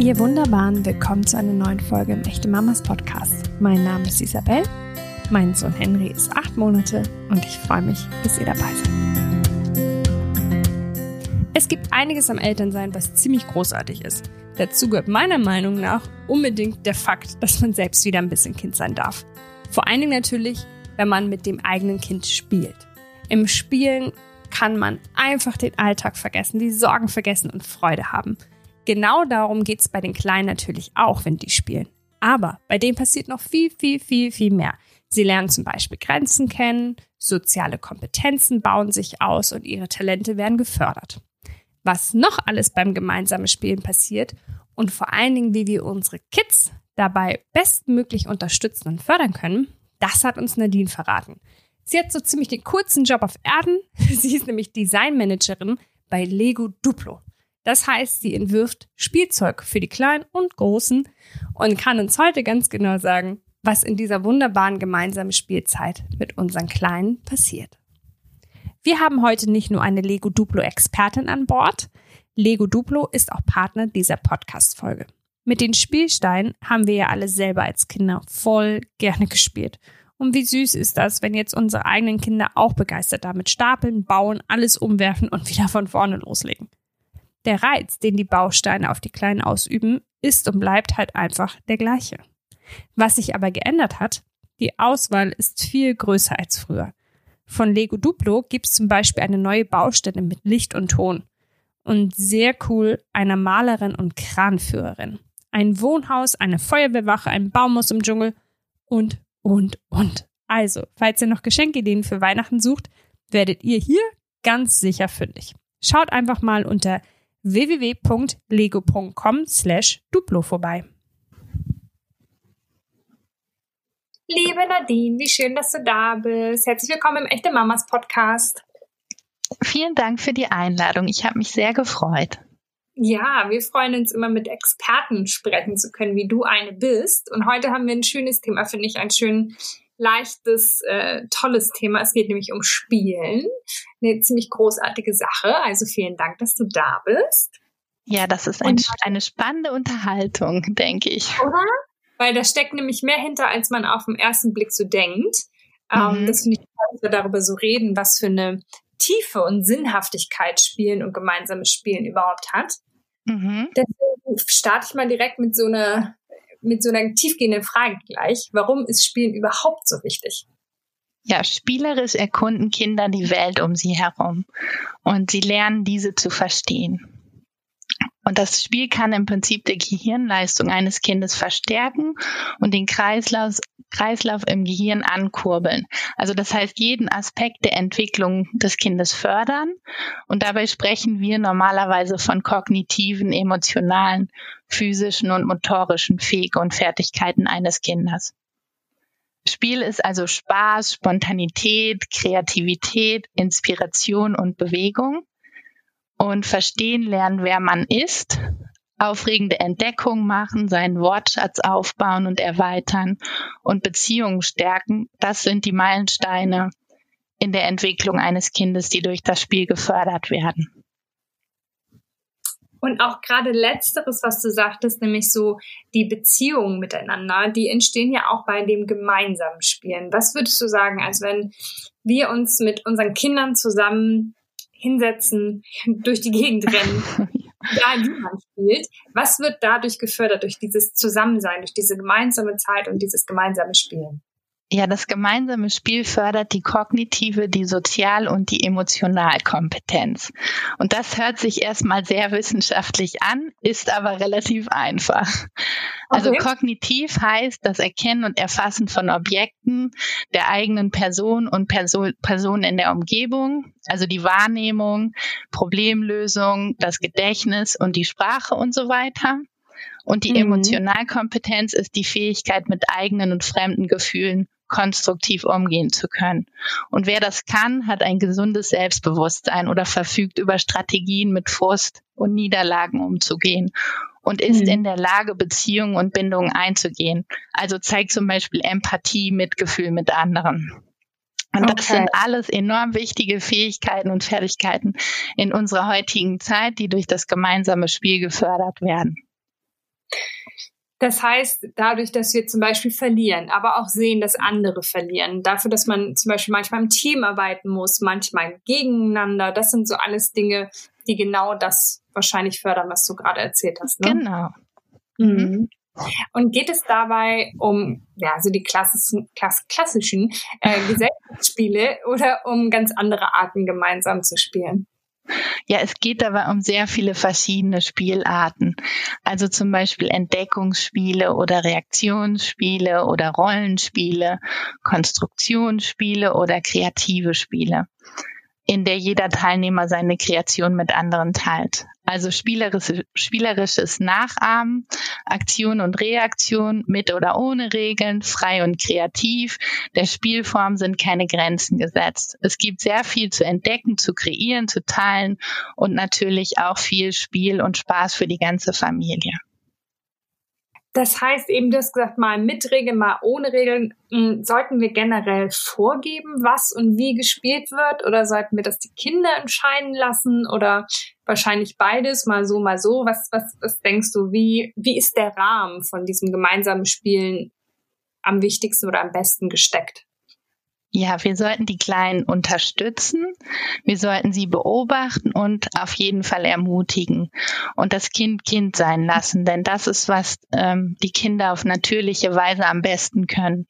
Ihr Wunderbaren, willkommen zu einer neuen Folge im Echte Mamas Podcast. Mein Name ist Isabel, mein Sohn Henry ist acht Monate und ich freue mich, dass ihr dabei seid. Es gibt einiges am Elternsein, was ziemlich großartig ist. Dazu gehört meiner Meinung nach unbedingt der Fakt, dass man selbst wieder ein bisschen Kind sein darf. Vor allen Dingen natürlich, wenn man mit dem eigenen Kind spielt. Im Spielen kann man einfach den Alltag vergessen, die Sorgen vergessen und Freude haben. Genau darum geht es bei den Kleinen natürlich auch, wenn die spielen. Aber bei denen passiert noch viel, viel, viel, viel mehr. Sie lernen zum Beispiel Grenzen kennen, soziale Kompetenzen bauen sich aus und ihre Talente werden gefördert. Was noch alles beim gemeinsamen Spielen passiert und vor allen Dingen, wie wir unsere Kids dabei bestmöglich unterstützen und fördern können, das hat uns Nadine verraten. Sie hat so ziemlich den kurzen Job auf Erden. Sie ist nämlich Designmanagerin bei Lego Duplo. Das heißt, sie entwirft Spielzeug für die Kleinen und Großen und kann uns heute ganz genau sagen, was in dieser wunderbaren gemeinsamen Spielzeit mit unseren Kleinen passiert. Wir haben heute nicht nur eine Lego Duplo Expertin an Bord. Lego Duplo ist auch Partner dieser Podcast-Folge. Mit den Spielsteinen haben wir ja alle selber als Kinder voll gerne gespielt. Und wie süß ist das, wenn jetzt unsere eigenen Kinder auch begeistert damit stapeln, bauen, alles umwerfen und wieder von vorne loslegen. Der Reiz, den die Bausteine auf die Kleinen ausüben, ist und bleibt halt einfach der gleiche. Was sich aber geändert hat, die Auswahl ist viel größer als früher. Von Lego Duplo gibt es zum Beispiel eine neue Baustelle mit Licht und Ton. Und sehr cool, einer Malerin und Kranführerin. Ein Wohnhaus, eine Feuerwehrwache, ein Baumhaus im Dschungel und, und, und. Also, falls ihr noch Geschenkideen für Weihnachten sucht, werdet ihr hier ganz sicher fündig. Schaut einfach mal unter www.lego.com slash Duplo vorbei. Liebe Nadine, wie schön, dass du da bist. Herzlich willkommen im Echte Mamas Podcast. Vielen Dank für die Einladung. Ich habe mich sehr gefreut. Ja, wir freuen uns immer mit Experten sprechen zu können, wie du eine bist. Und heute haben wir ein schönes Thema, finde ich, ein schön leichtes, äh, tolles Thema. Es geht nämlich um Spielen. Eine ziemlich großartige Sache. Also vielen Dank, dass du da bist. Ja, das ist ein, eine spannende Unterhaltung, denke ich. Oder? Weil da steckt nämlich mehr hinter, als man auf den ersten Blick so denkt. Ähm, mhm. das finde ich toll, dass wir darüber so reden, was für eine Tiefe und Sinnhaftigkeit Spielen und gemeinsames Spielen überhaupt hat. Mhm. Deswegen starte ich mal direkt mit so einer mit so einer tiefgehenden Frage gleich. Warum ist Spielen überhaupt so wichtig? Ja, spielerisch erkunden Kinder die Welt um sie herum und sie lernen diese zu verstehen. Und das Spiel kann im Prinzip die Gehirnleistung eines Kindes verstärken und den Kreislauf, Kreislauf im Gehirn ankurbeln. Also das heißt, jeden Aspekt der Entwicklung des Kindes fördern. Und dabei sprechen wir normalerweise von kognitiven, emotionalen, physischen und motorischen Fähigkeiten und Fertigkeiten eines Kindes. Spiel ist also Spaß, Spontanität, Kreativität, Inspiration und Bewegung und verstehen lernen, wer man ist, aufregende Entdeckungen machen, seinen Wortschatz aufbauen und erweitern und Beziehungen stärken, das sind die Meilensteine in der Entwicklung eines Kindes, die durch das Spiel gefördert werden. Und auch gerade letzteres, was du sagtest, nämlich so die Beziehungen miteinander, die entstehen ja auch bei dem gemeinsamen Spielen. Was würdest du sagen, als wenn wir uns mit unseren Kindern zusammen hinsetzen, durch die Gegend rennen, egal wie man spielt. Was wird dadurch gefördert, durch dieses Zusammensein, durch diese gemeinsame Zeit und dieses gemeinsame Spielen? Ja, das gemeinsame Spiel fördert die kognitive, die Sozial- und die Emotionalkompetenz. Und das hört sich erstmal sehr wissenschaftlich an, ist aber relativ einfach. Also okay. kognitiv heißt das Erkennen und Erfassen von Objekten, der eigenen Person und Person, Personen in der Umgebung, also die Wahrnehmung, Problemlösung, das Gedächtnis und die Sprache und so weiter. Und die mhm. Emotionalkompetenz ist die Fähigkeit, mit eigenen und fremden Gefühlen konstruktiv umgehen zu können. Und wer das kann, hat ein gesundes Selbstbewusstsein oder verfügt über Strategien, mit Frust und Niederlagen umzugehen und ist mhm. in der Lage, Beziehungen und Bindungen einzugehen. Also zeigt zum Beispiel Empathie, Mitgefühl mit anderen. Und okay. das sind alles enorm wichtige Fähigkeiten und Fertigkeiten in unserer heutigen Zeit, die durch das gemeinsame Spiel gefördert werden. Das heißt, dadurch, dass wir zum Beispiel verlieren, aber auch sehen, dass andere verlieren, dafür, dass man zum Beispiel manchmal im Team arbeiten muss, manchmal gegeneinander, das sind so alles Dinge, die genau das wahrscheinlich fördern, was du gerade erzählt hast. Ne? Genau. Mhm. Und geht es dabei um ja, also die klassischen, klass klassischen äh, Gesellschaftsspiele oder um ganz andere Arten gemeinsam zu spielen? Ja, es geht dabei um sehr viele verschiedene Spielarten. Also zum Beispiel Entdeckungsspiele oder Reaktionsspiele oder Rollenspiele, Konstruktionsspiele oder kreative Spiele in der jeder Teilnehmer seine Kreation mit anderen teilt. Also spielerische, spielerisches Nachahmen, Aktion und Reaktion mit oder ohne Regeln, frei und kreativ. Der Spielform sind keine Grenzen gesetzt. Es gibt sehr viel zu entdecken, zu kreieren, zu teilen und natürlich auch viel Spiel und Spaß für die ganze Familie. Das heißt eben, du hast gesagt, mal mit Regeln, mal ohne Regeln. Hm, sollten wir generell vorgeben, was und wie gespielt wird? Oder sollten wir das die Kinder entscheiden lassen? Oder wahrscheinlich beides, mal so, mal so? Was, was, was denkst du? Wie, wie ist der Rahmen von diesem gemeinsamen Spielen am wichtigsten oder am besten gesteckt? Ja, wir sollten die Kleinen unterstützen, wir sollten sie beobachten und auf jeden Fall ermutigen und das Kind Kind sein lassen, denn das ist, was ähm, die Kinder auf natürliche Weise am besten können.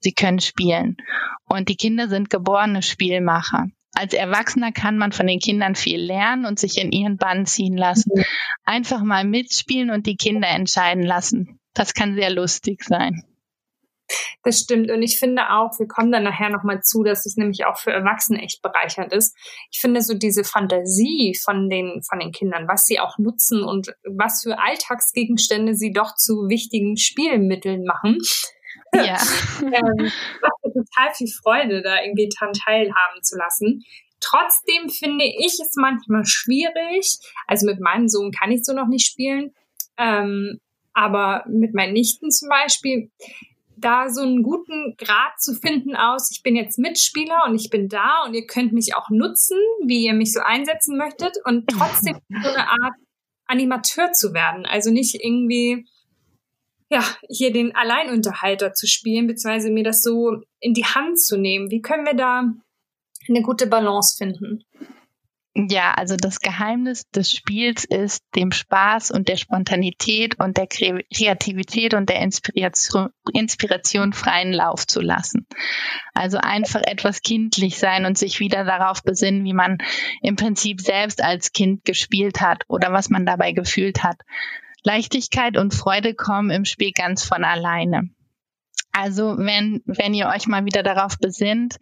Sie können spielen und die Kinder sind geborene Spielmacher. Als Erwachsener kann man von den Kindern viel lernen und sich in ihren Bann ziehen lassen. Mhm. Einfach mal mitspielen und die Kinder entscheiden lassen. Das kann sehr lustig sein. Das stimmt. Und ich finde auch, wir kommen dann nachher nochmal zu, dass es nämlich auch für Erwachsene echt bereichernd ist. Ich finde so diese Fantasie von den, von den Kindern, was sie auch nutzen und was für Alltagsgegenstände sie doch zu wichtigen Spielmitteln machen. Ja. ähm, macht mir total viel Freude, da irgendwie dran teilhaben zu lassen. Trotzdem finde ich es manchmal schwierig. Also mit meinem Sohn kann ich so noch nicht spielen. Ähm, aber mit meinen Nichten zum Beispiel, da so einen guten Grad zu finden aus, ich bin jetzt Mitspieler und ich bin da und ihr könnt mich auch nutzen, wie ihr mich so einsetzen möchtet und trotzdem so eine Art Animateur zu werden. Also nicht irgendwie, ja, hier den Alleinunterhalter zu spielen, beziehungsweise mir das so in die Hand zu nehmen. Wie können wir da eine gute Balance finden? Ja, also das Geheimnis des Spiels ist, dem Spaß und der Spontanität und der Kreativität und der Inspiration, Inspiration freien Lauf zu lassen. Also einfach etwas kindlich sein und sich wieder darauf besinnen, wie man im Prinzip selbst als Kind gespielt hat oder was man dabei gefühlt hat. Leichtigkeit und Freude kommen im Spiel ganz von alleine. Also wenn, wenn ihr euch mal wieder darauf besinnt,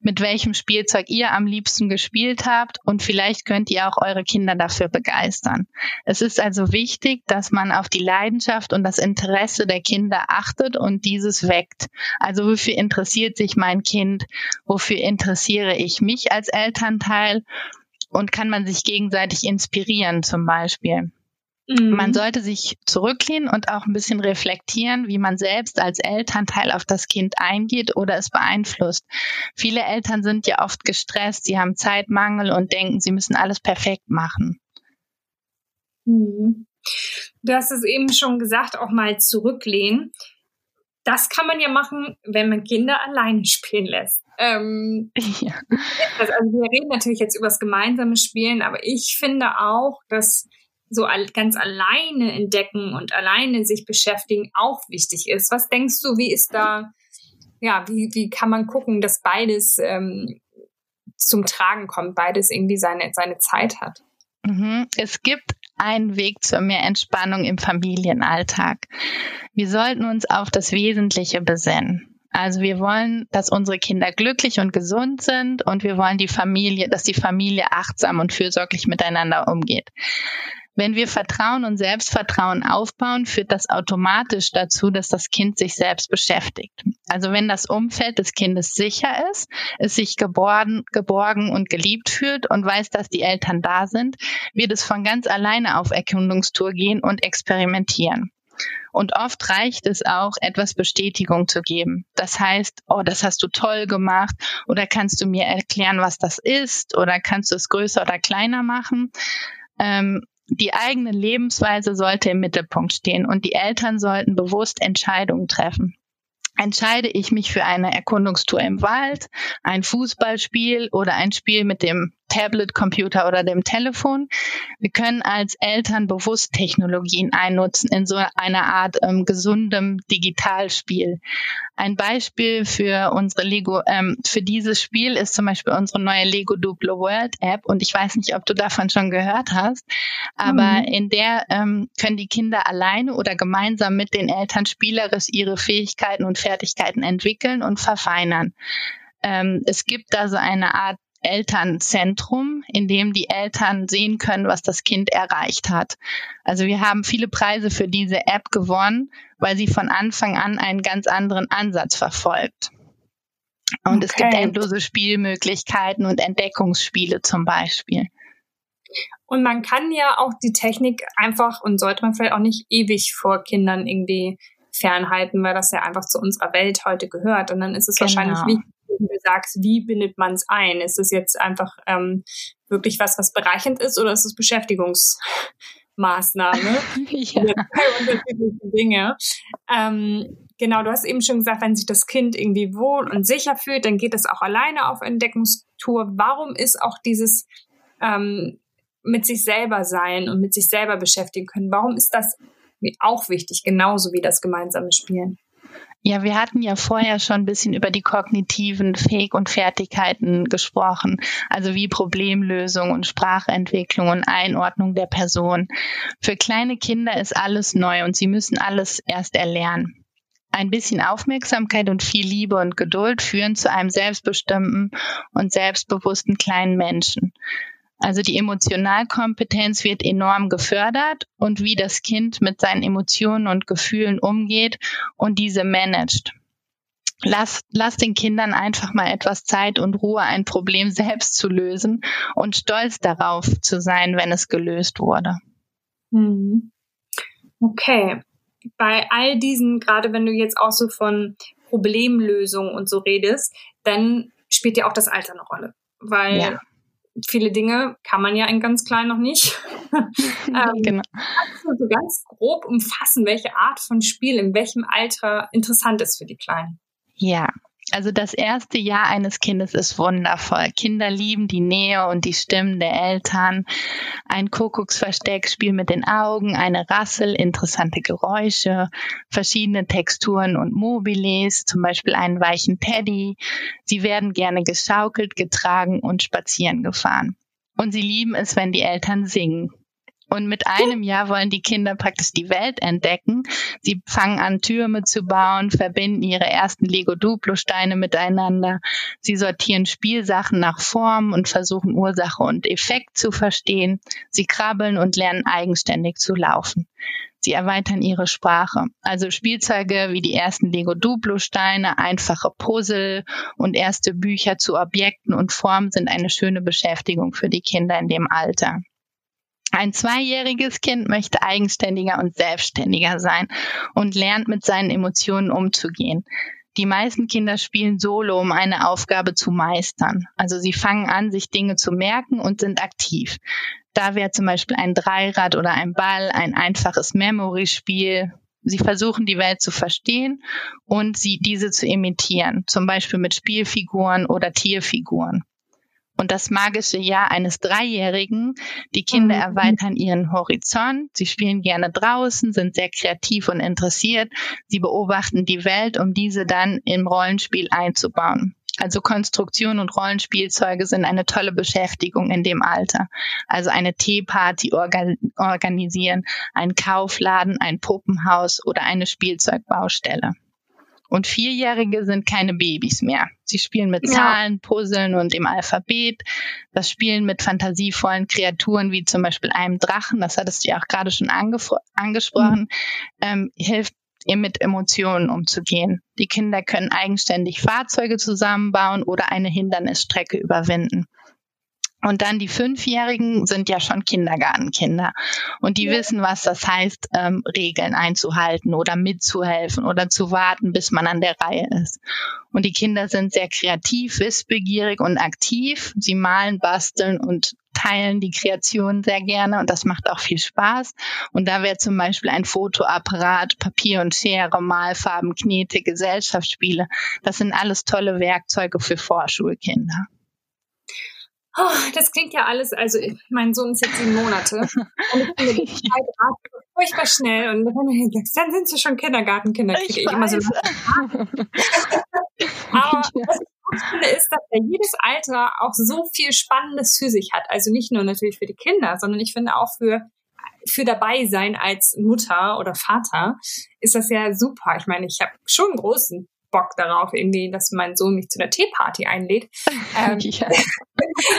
mit welchem Spielzeug ihr am liebsten gespielt habt und vielleicht könnt ihr auch eure Kinder dafür begeistern. Es ist also wichtig, dass man auf die Leidenschaft und das Interesse der Kinder achtet und dieses weckt. Also wofür interessiert sich mein Kind? Wofür interessiere ich mich als Elternteil? Und kann man sich gegenseitig inspirieren zum Beispiel? Mhm. Man sollte sich zurücklehnen und auch ein bisschen reflektieren, wie man selbst als Elternteil auf das Kind eingeht oder es beeinflusst. Viele Eltern sind ja oft gestresst, sie haben Zeitmangel und denken, sie müssen alles perfekt machen. Mhm. Du hast es eben schon gesagt, auch mal zurücklehnen. Das kann man ja machen, wenn man Kinder alleine spielen lässt. Ähm, ja. also wir reden natürlich jetzt über das gemeinsame Spielen, aber ich finde auch, dass so ganz alleine entdecken und alleine sich beschäftigen auch wichtig ist. Was denkst du, wie ist da, ja, wie, wie kann man gucken, dass beides ähm, zum Tragen kommt, beides irgendwie seine, seine Zeit hat? Mhm. Es gibt einen Weg zur mehr Entspannung im Familienalltag. Wir sollten uns auf das Wesentliche besinnen. Also wir wollen, dass unsere Kinder glücklich und gesund sind und wir wollen die Familie, dass die Familie achtsam und fürsorglich miteinander umgeht. Wenn wir Vertrauen und Selbstvertrauen aufbauen, führt das automatisch dazu, dass das Kind sich selbst beschäftigt. Also wenn das Umfeld des Kindes sicher ist, es sich geborgen, geborgen und geliebt fühlt und weiß, dass die Eltern da sind, wird es von ganz alleine auf Erkundungstour gehen und experimentieren. Und oft reicht es auch, etwas Bestätigung zu geben. Das heißt, oh, das hast du toll gemacht oder kannst du mir erklären, was das ist oder kannst du es größer oder kleiner machen. Ähm, die eigene Lebensweise sollte im Mittelpunkt stehen und die Eltern sollten bewusst Entscheidungen treffen. Entscheide ich mich für eine Erkundungstour im Wald, ein Fußballspiel oder ein Spiel mit dem Tablet, Computer oder dem Telefon. Wir können als Eltern bewusst Technologien einnutzen in so einer Art ähm, gesundem Digitalspiel. Ein Beispiel für unsere Lego, ähm, für dieses Spiel ist zum Beispiel unsere neue Lego Duplo World App und ich weiß nicht, ob du davon schon gehört hast, aber mhm. in der ähm, können die Kinder alleine oder gemeinsam mit den Eltern spielerisch ihre Fähigkeiten und Fertigkeiten entwickeln und verfeinern. Ähm, es gibt da so eine Art Elternzentrum, in dem die Eltern sehen können, was das Kind erreicht hat. Also wir haben viele Preise für diese App gewonnen, weil sie von Anfang an einen ganz anderen Ansatz verfolgt. Und okay. es gibt endlose Spielmöglichkeiten und Entdeckungsspiele zum Beispiel. Und man kann ja auch die Technik einfach und sollte man vielleicht auch nicht ewig vor Kindern irgendwie fernhalten, weil das ja einfach zu unserer Welt heute gehört. Und dann ist es genau. wahrscheinlich wichtig, wie du sagst, wie bindet man es ein? Ist es jetzt einfach ähm, wirklich was, was bereichernd ist oder ist es Beschäftigungsmaßnahme? ja. unterschiedliche Dinge. Ähm, genau, du hast eben schon gesagt, wenn sich das Kind irgendwie wohl und sicher fühlt, dann geht es auch alleine auf Entdeckungstour. Warum ist auch dieses ähm, mit sich selber sein und mit sich selber beschäftigen können, warum ist das auch wichtig, genauso wie das gemeinsame Spielen? Ja, wir hatten ja vorher schon ein bisschen über die kognitiven Fähig- und Fertigkeiten gesprochen, also wie Problemlösung und Sprachentwicklung und Einordnung der Person. Für kleine Kinder ist alles neu und sie müssen alles erst erlernen. Ein bisschen Aufmerksamkeit und viel Liebe und Geduld führen zu einem selbstbestimmten und selbstbewussten kleinen Menschen. Also die Emotionalkompetenz wird enorm gefördert und wie das Kind mit seinen Emotionen und Gefühlen umgeht und diese managt. Lass, lass den Kindern einfach mal etwas Zeit und Ruhe, ein Problem selbst zu lösen und stolz darauf zu sein, wenn es gelöst wurde. Mhm. Okay. Bei all diesen, gerade wenn du jetzt auch so von Problemlösung und so redest, dann spielt ja auch das Alter eine Rolle. Weil ja viele Dinge kann man ja in ganz klein noch nicht. ähm, genau. Kannst du so ganz grob umfassen, welche Art von Spiel in welchem Alter interessant ist für die Kleinen? Ja, also das erste Jahr eines Kindes ist wundervoll. Kinder lieben die Nähe und die Stimmen der Eltern. Ein Kuckucksversteckspiel mit den Augen, eine Rassel, interessante Geräusche, verschiedene Texturen und Mobiles, zum Beispiel einen weichen Teddy. Sie werden gerne geschaukelt, getragen und spazieren gefahren. Und sie lieben es, wenn die Eltern singen. Und mit einem Jahr wollen die Kinder praktisch die Welt entdecken. Sie fangen an, Türme zu bauen, verbinden ihre ersten Lego-Duplo-Steine miteinander. Sie sortieren Spielsachen nach Form und versuchen Ursache und Effekt zu verstehen. Sie krabbeln und lernen eigenständig zu laufen. Sie erweitern ihre Sprache. Also Spielzeuge wie die ersten Lego-Duplo-Steine, einfache Puzzle und erste Bücher zu Objekten und Formen sind eine schöne Beschäftigung für die Kinder in dem Alter. Ein zweijähriges Kind möchte eigenständiger und selbstständiger sein und lernt mit seinen Emotionen umzugehen. Die meisten Kinder spielen solo, um eine Aufgabe zu meistern. Also sie fangen an, sich Dinge zu merken und sind aktiv. Da wäre zum Beispiel ein Dreirad oder ein Ball ein einfaches Memory-Spiel. Sie versuchen die Welt zu verstehen und sie diese zu imitieren, zum Beispiel mit Spielfiguren oder Tierfiguren und das magische Jahr eines Dreijährigen. Die Kinder mhm. erweitern ihren Horizont. Sie spielen gerne draußen, sind sehr kreativ und interessiert. Sie beobachten die Welt, um diese dann im Rollenspiel einzubauen. Also Konstruktion und Rollenspielzeuge sind eine tolle Beschäftigung in dem Alter. Also eine Teeparty organ organisieren, ein Kaufladen, ein Puppenhaus oder eine Spielzeugbaustelle. Und Vierjährige sind keine Babys mehr. Sie spielen mit Zahlen, Puzzeln und dem Alphabet. Das Spielen mit fantasievollen Kreaturen wie zum Beispiel einem Drachen, das hattest du ja auch gerade schon angesprochen, mhm. ähm, hilft ihr mit Emotionen umzugehen. Die Kinder können eigenständig Fahrzeuge zusammenbauen oder eine Hindernisstrecke überwinden. Und dann die Fünfjährigen sind ja schon Kindergartenkinder. Und die ja. wissen, was das heißt, ähm, Regeln einzuhalten oder mitzuhelfen oder zu warten, bis man an der Reihe ist. Und die Kinder sind sehr kreativ, wissbegierig und aktiv. Sie malen, basteln und teilen die Kreation sehr gerne und das macht auch viel Spaß. Und da wäre zum Beispiel ein Fotoapparat, Papier und Schere, Malfarben, Knete, Gesellschaftsspiele. Das sind alles tolle Werkzeuge für Vorschulkinder. Oh, das klingt ja alles, also mein Sohn ist jetzt sieben Monate und ich finde die Zeit furchtbar schnell und dann sind sie schon Kindergartenkinder, kriege ich, ich immer so. Aber was ich gut finde, ist, dass ja jedes Alter auch so viel Spannendes für sich hat. Also nicht nur natürlich für die Kinder, sondern ich finde auch für für dabei sein als Mutter oder Vater ist das ja super. Ich meine, ich habe schon einen großen Bock darauf, irgendwie, dass mein Sohn mich zu einer Teeparty einlädt. Ähm, ja.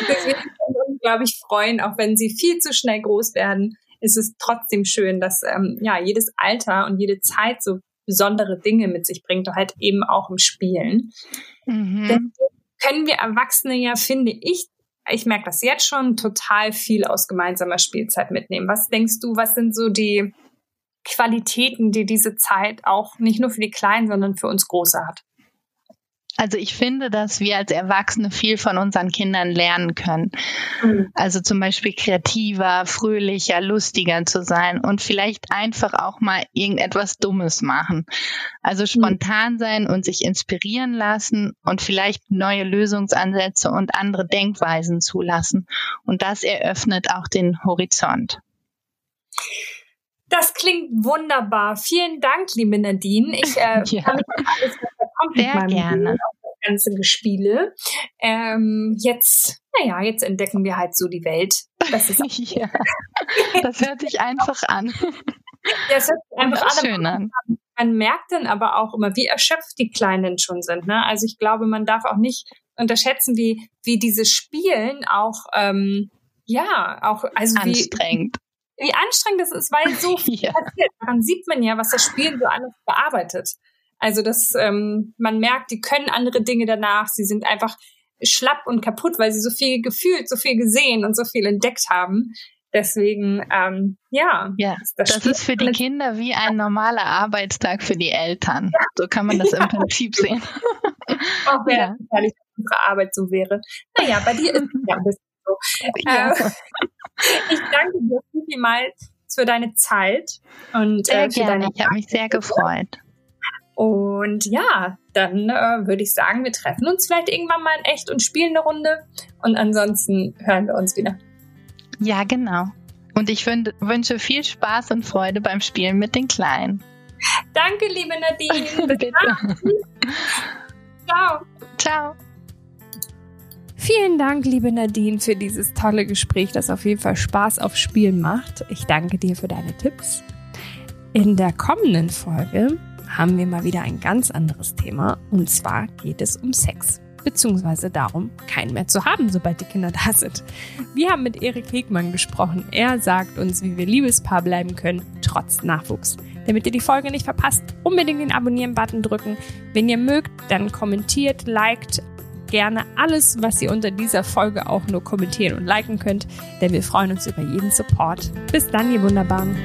deswegen können wir uns, glaube ich, freuen, auch wenn sie viel zu schnell groß werden, ist es trotzdem schön, dass ähm, ja jedes Alter und jede Zeit so besondere Dinge mit sich bringt, halt eben auch im Spielen. Mhm. Deswegen können wir Erwachsene ja, finde ich, ich merke das jetzt schon, total viel aus gemeinsamer Spielzeit mitnehmen. Was denkst du, was sind so die Qualitäten, die diese Zeit auch nicht nur für die Kleinen, sondern für uns Große hat? Also ich finde, dass wir als Erwachsene viel von unseren Kindern lernen können. Mhm. Also zum Beispiel kreativer, fröhlicher, lustiger zu sein und vielleicht einfach auch mal irgendetwas Dummes machen. Also mhm. spontan sein und sich inspirieren lassen und vielleicht neue Lösungsansätze und andere Denkweisen zulassen. Und das eröffnet auch den Horizont. Das klingt wunderbar. Vielen Dank, liebe Nadine. Ich äh, ja. kann mich alles, kommt Sehr mit gerne. Auf das ganze Gespiele. Ähm, jetzt, naja, jetzt entdecken wir halt so die Welt. Das ist ja. Das hört sich einfach an. Ja, es hört sich einfach an. Schön an. Man merkt dann aber auch immer, wie erschöpft die Kleinen schon sind. Ne? Also ich glaube, man darf auch nicht unterschätzen, wie, wie dieses Spielen auch ähm, ja, auch also anstrengend. Wie, anstrengend das ist, weil so viel ja. passiert. Daran sieht man ja, was das Spiel so alles bearbeitet. Also das, ähm, man merkt, die können andere Dinge danach. Sie sind einfach schlapp und kaputt, weil sie so viel gefühlt, so viel gesehen und so viel entdeckt haben. Deswegen, ähm, ja. Ja, das, das ist für die Kinder wie ein normaler Arbeitstag für die Eltern. Ja. So kann man das im Prinzip sehen. Auch wenn ja. unsere Arbeit so wäre. Naja, bei dir ist es ja ein bisschen so. Ja. Äh, ich danke dir vielmals für deine Zeit und sehr äh, für gerne. Deine ich habe mich sehr gefreut. Und ja, dann äh, würde ich sagen, wir treffen uns vielleicht irgendwann mal in echt und spielen eine Runde. Und ansonsten hören wir uns wieder. Ja, genau. Und ich wünsche viel Spaß und Freude beim Spielen mit den Kleinen. Danke, liebe Nadine. Bitte. Ciao. Ciao. Vielen Dank, liebe Nadine, für dieses tolle Gespräch, das auf jeden Fall Spaß auf Spielen macht. Ich danke dir für deine Tipps. In der kommenden Folge haben wir mal wieder ein ganz anderes Thema und zwar geht es um Sex beziehungsweise darum, keinen mehr zu haben, sobald die Kinder da sind. Wir haben mit Erik Hegmann gesprochen. Er sagt uns, wie wir Liebespaar bleiben können, trotz Nachwuchs. Damit ihr die Folge nicht verpasst, unbedingt den Abonnieren-Button drücken. Wenn ihr mögt, dann kommentiert, liked, gerne alles, was ihr unter dieser Folge auch nur kommentieren und liken könnt, denn wir freuen uns über jeden Support. Bis dann, ihr Wunderbaren.